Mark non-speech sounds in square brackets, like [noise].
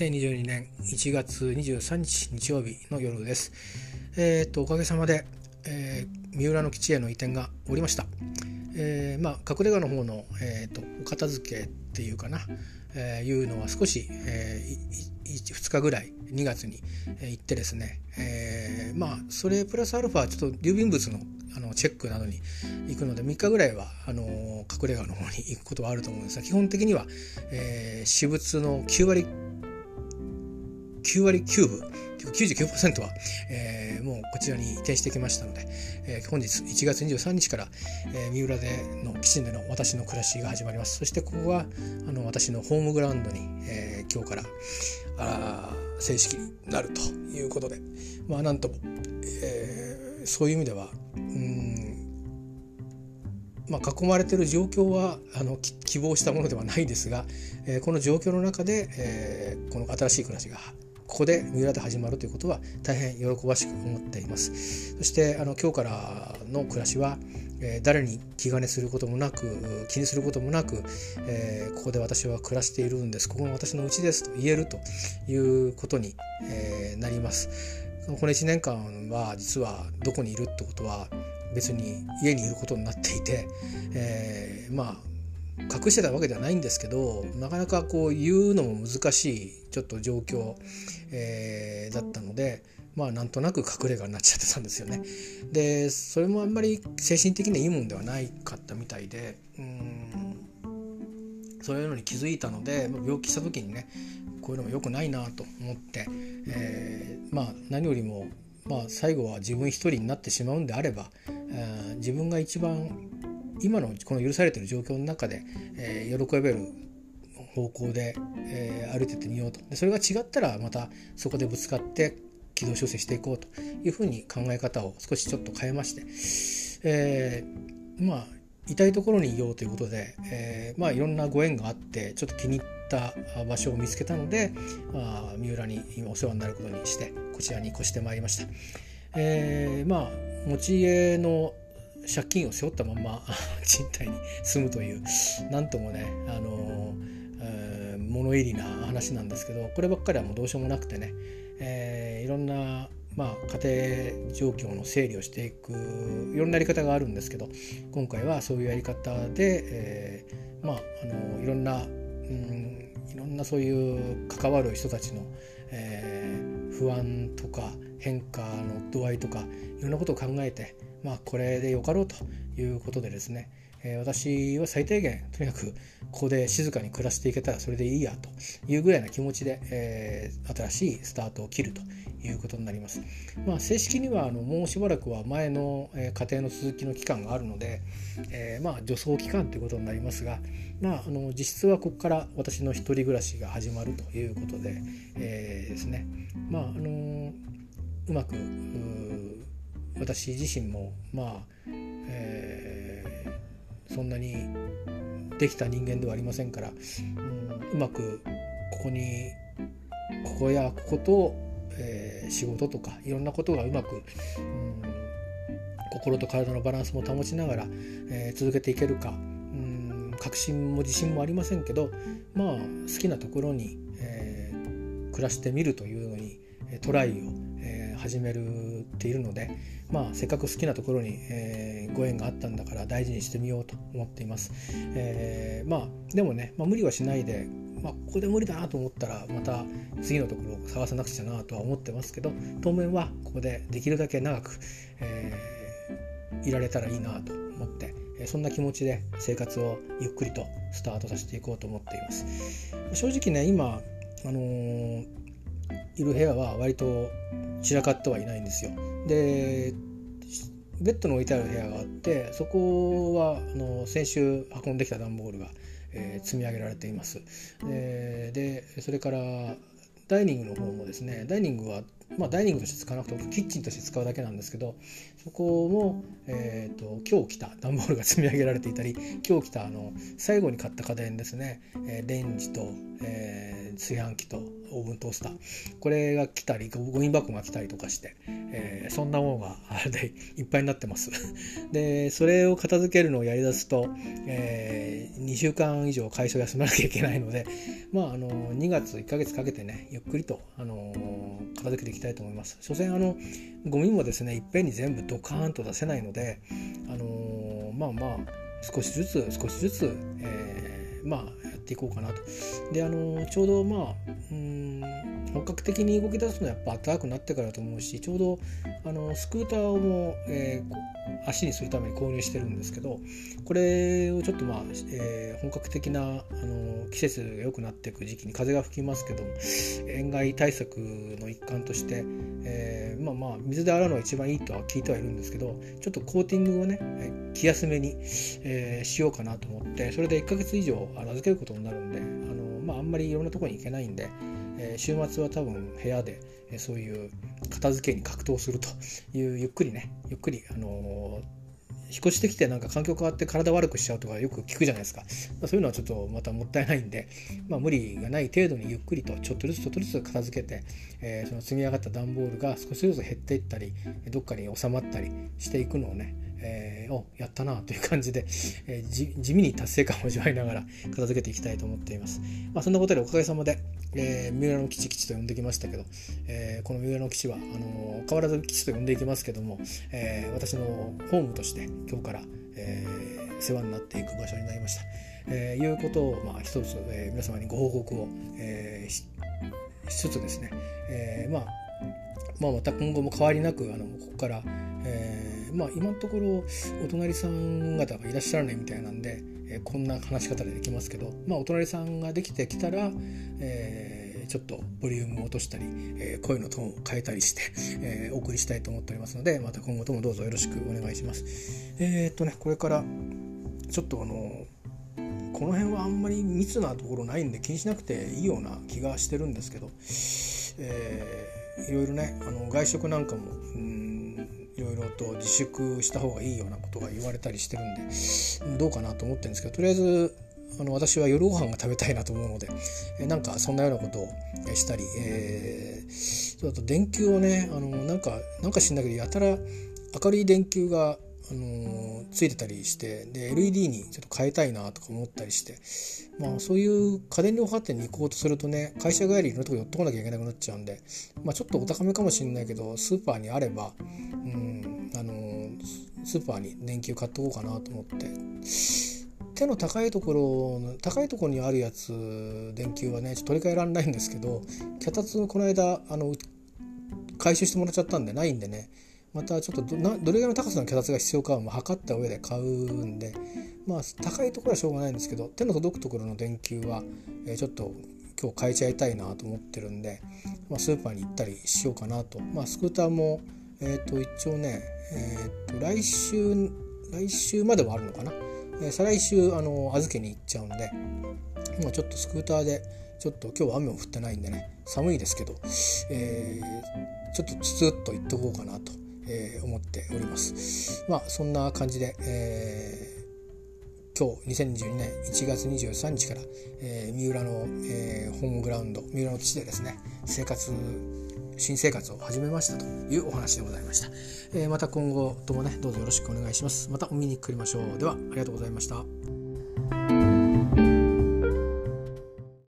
2022年1月23日日曜日の夜です。えー、っとおかげさまで、えー、三浦の基地への移転がおりました。えー、まあ隠れ家の方の、えー、っとお片付けっていうかな、えー、いうのは少し、えー、2日ぐらい2月に行ってですね、えー、まあそれプラスアルファちょっと郵便物のあのチェックなどに行くので3日ぐらいはあの隠れ家の方に行くことはあると思うんですが基本的には、えー、私物の9割9割9分99%は、えー、もうこちらに移転してきましたので、えー、本日1月23日から、えー、三浦での基地での私の暮らしが始まります。そしてここはあの私のホームグラウンドに、えー、今日からあ正式になるということで。まあなんとも、え、そういう意味ではうんまあ、囲まれてる状況はあの希望したものではないですが、えー、この状況の中で、えー、この新しい暮らしがここで三浦で始まるということは大変喜ばしく思っています。そしてあの今日からの暮らしは、えー、誰に気兼ねすることもなく気にすることもなく、えー、ここで私は暮らしているんです。ここが私の家ですと言えるということに、えー、なります。この1年間は実はどこにいるってことは別に家にいることになっていて、えー、まあ隠してたわけではないんですけどなかなかこう言うのも難しいちょっと状況、えー、だったのでまあなんとなく隠れ家になっちゃってたんですよね。でそれもあんまり精神的にいいもんではないかったみたいでうんそういうのに気づいたので病気した時にねこういうのも良くないなと思って、えー、まあ何よりもまあ最後は自分一人になってしまうんであれば、えー、自分が一番今のこの許されている状況の中で、えー、喜べる方向で、えー、歩いてってみようとでそれが違ったらまたそこでぶつかって軌道修正していこうというふうに考え方を少しちょっと変えまして、えー、まあ痛いところにいようということで、えー、まあいろんなご縁があってちょっと気に入った場所を見つけたので、まあ、三浦に今お世話になることにしてこちらに越してまいりました。えー、まあ持ち家の借金を背負ったまま [laughs] 賃貸に住むという何ともねあの、えー、物入りな話なんですけどこればっかりはもうどうしようもなくてね、えー、いろんなまあ、家庭状況の整理をしていくいろんなやり方があるんですけど今回はそういうやり方で、えー、まああのいろんな、うん、いろんなそういう関わる人たちの、えー、不安とか変化の度合いとかいろんなことを考えてまあ、これでよかろうということでですね、えー、私は最低限とにかくここで静かに暮らしていけたらそれでいいやというぐらいな気持ちで、えー、新しいスタートを切るということになります。まあ、正式にはあのもうしばらくは前の、えー、家庭の続きの期間があるので、えー、まあ助走期間ということになりますが、まあ、あの実質はここから私の一人暮らしが始まるということで、えー、ですねまああのうまく私自身もまあ、えー、そんなにできた人間ではありませんから、うん、うまくここにここやここと、えー、仕事とかいろんなことがうまく、うん、心と体のバランスも保ちながら、えー、続けていけるか、うん、確信も自信もありませんけどまあ好きなところに、えー、暮らしてみるというのにトライを、始めるっているので、まあ、せっかく好きなところに、えー、ご縁があったんだから大事にしてみようと思っています。えー、まあでもね、まあ、無理はしないで、まあ、ここで無理だなと思ったらまた次のところを探さなくちゃなとは思ってますけど当面はここでできるだけ長く、えー、いられたらいいなと思ってそんな気持ちで生活をゆっくりとスタートさせていこうと思っています。正直ね今あのー、いる部屋は割と散らかってはいないんですよ。でベッドの置いてある部屋があってそこはあの先週運んできた段ボールが、えー、積み上げられています。でそれからダイニングの方もですねダイニングはまあ、ダイニングとして使わなくてもキッチンとして使うだけなんですけどそこも、えーと、今日来た段ボールが積み上げられていたり今日来たあの最後に買った家電ですね、えー、レンジと、えー、炊飯器とオーブントースター。これが来たりゴミ箱が来たりとかして、えー、そんなものがあれでいっぱいになってます。[laughs] でそれを片付けるのをやりだすと、えー、2週間以上会社を休まなきゃいけないのでまああの2月1ヶ月かけてねゆっくりとあの片付けていききたいと思います所詮あのゴミもですねいっぺんに全部ドカーンと出せないのであのまあまあ少しずつ少しずつ、えー、まあやっていこうかなと。であのちょうどまあうん本格的に動き出すのはやっぱ暖かくなってからだと思うしちょうどあのスクーターをも、えー、足にするために購入してるんですけどこれをちょっとまあ、えー、本格的なあの季節が良くなっていく時期に風が吹きますけども塩害対策の一環として、えー、まあまあ水で洗うのが一番いいとは聞いてはいるんですけどちょっとコーティングをね気休めに、えー、しようかなと思ってそれで1ヶ月以上預けることになるんであの、まあ、あんまりいろんなところに行けないんで、え、週末は多分部屋で、えそういう片付けに格闘するというゆっくりねゆっくりあの引っ越してきてなんか環境変わって体悪くしちゃうとかよく聞くじゃないですか、ま、そういうのはちょっとまたもったいないんで、まあ、無理がない程度にゆっくりとちょっとずつちょっとずつ片付けて、えー、その積み上がった段ボールが少しずつ減っていったりどっかに収まったりしていくのをねえー、おやったなという感じで、えー、地味に達成感を味わいながら片付けていきたいと思っています。まあ、そんなことでおかげさまで、えー、三浦の基地基地と呼んできましたけど、えー、この三浦の基地はあの変わらず基地と呼んでいきますけども、えー、私のホームとして今日から、えー、世話になっていく場所になりました。えー、いうことを、まあ、一つ、えー、皆様にご報告を、えー、しつつですね、えーまあまあ、また今後も変わりなくあのここから、えーまあ、今のところお隣さん方がいらっしゃらないみたいなんで、えー、こんな話し方でできますけど、まあ、お隣さんができてきたら、えー、ちょっとボリュームを落としたり、えー、声のトーンを変えたりして、えー、お送りしたいと思っておりますのでまた今後ともどうぞよろしくお願いします。えー、っとねこれからちょっとあのこの辺はあんまり密なところないんで気にしなくていいような気がしてるんですけど、えー、いろいろねあの外食なんかもいろいろと自粛した方がいいようなことが言われたりしてるんでどうかなと思ってるんですけどとりあえずあの私は夜ご飯が食べたいなと思うので、えなんかそんなようなことをしたり、えー、あと電球をねあのなんかなんか知んだけどやたら明るい電球があのついてたりしてで LED にちょっと変えたいなとか思ったりして、まあ、そういう家電量販店に行こうとするとね会社帰りいろんなとこ寄ってこなきゃいけなくなっちゃうんで、まあ、ちょっとお高めかもしれないけどスーパーにあれば、うんあのスーパーに電球買っておこうかなと思って。手の高いところ高いところにあるやつ電球はねちょっと取り替えられないんですけど脚立この間あの回収してもらっちゃったんでないんでねまたちょっとどどれぐらいの高さの脚立が必要かは測った上で買うんでまあ高いところはしょうがないんですけど手の届くところの電球は、えー、ちょっと今日変えちゃいたいなと思ってるんで、まあ、スーパーに行ったりしようかなと、まあ、スクーターも、えー、と一応ね、えー、と来週来週まではあるのかな、えー、再来週あの預けに行っちゃうんで今ちょっとスクーターでちょっと今日は雨も降ってないんでね寒いですけど、えー、ちょっとつつっと行っとこうかなと。えー、思っております。まあそんな感じで、えー、今日2022年1月23日から、えー、三浦の、えー、ホームグラウンド三浦の基地でですね生活新生活を始めましたというお話でございました、えー、また今後ともねどうぞよろしくお願いします。またお見に来りましょうではありがとうございました。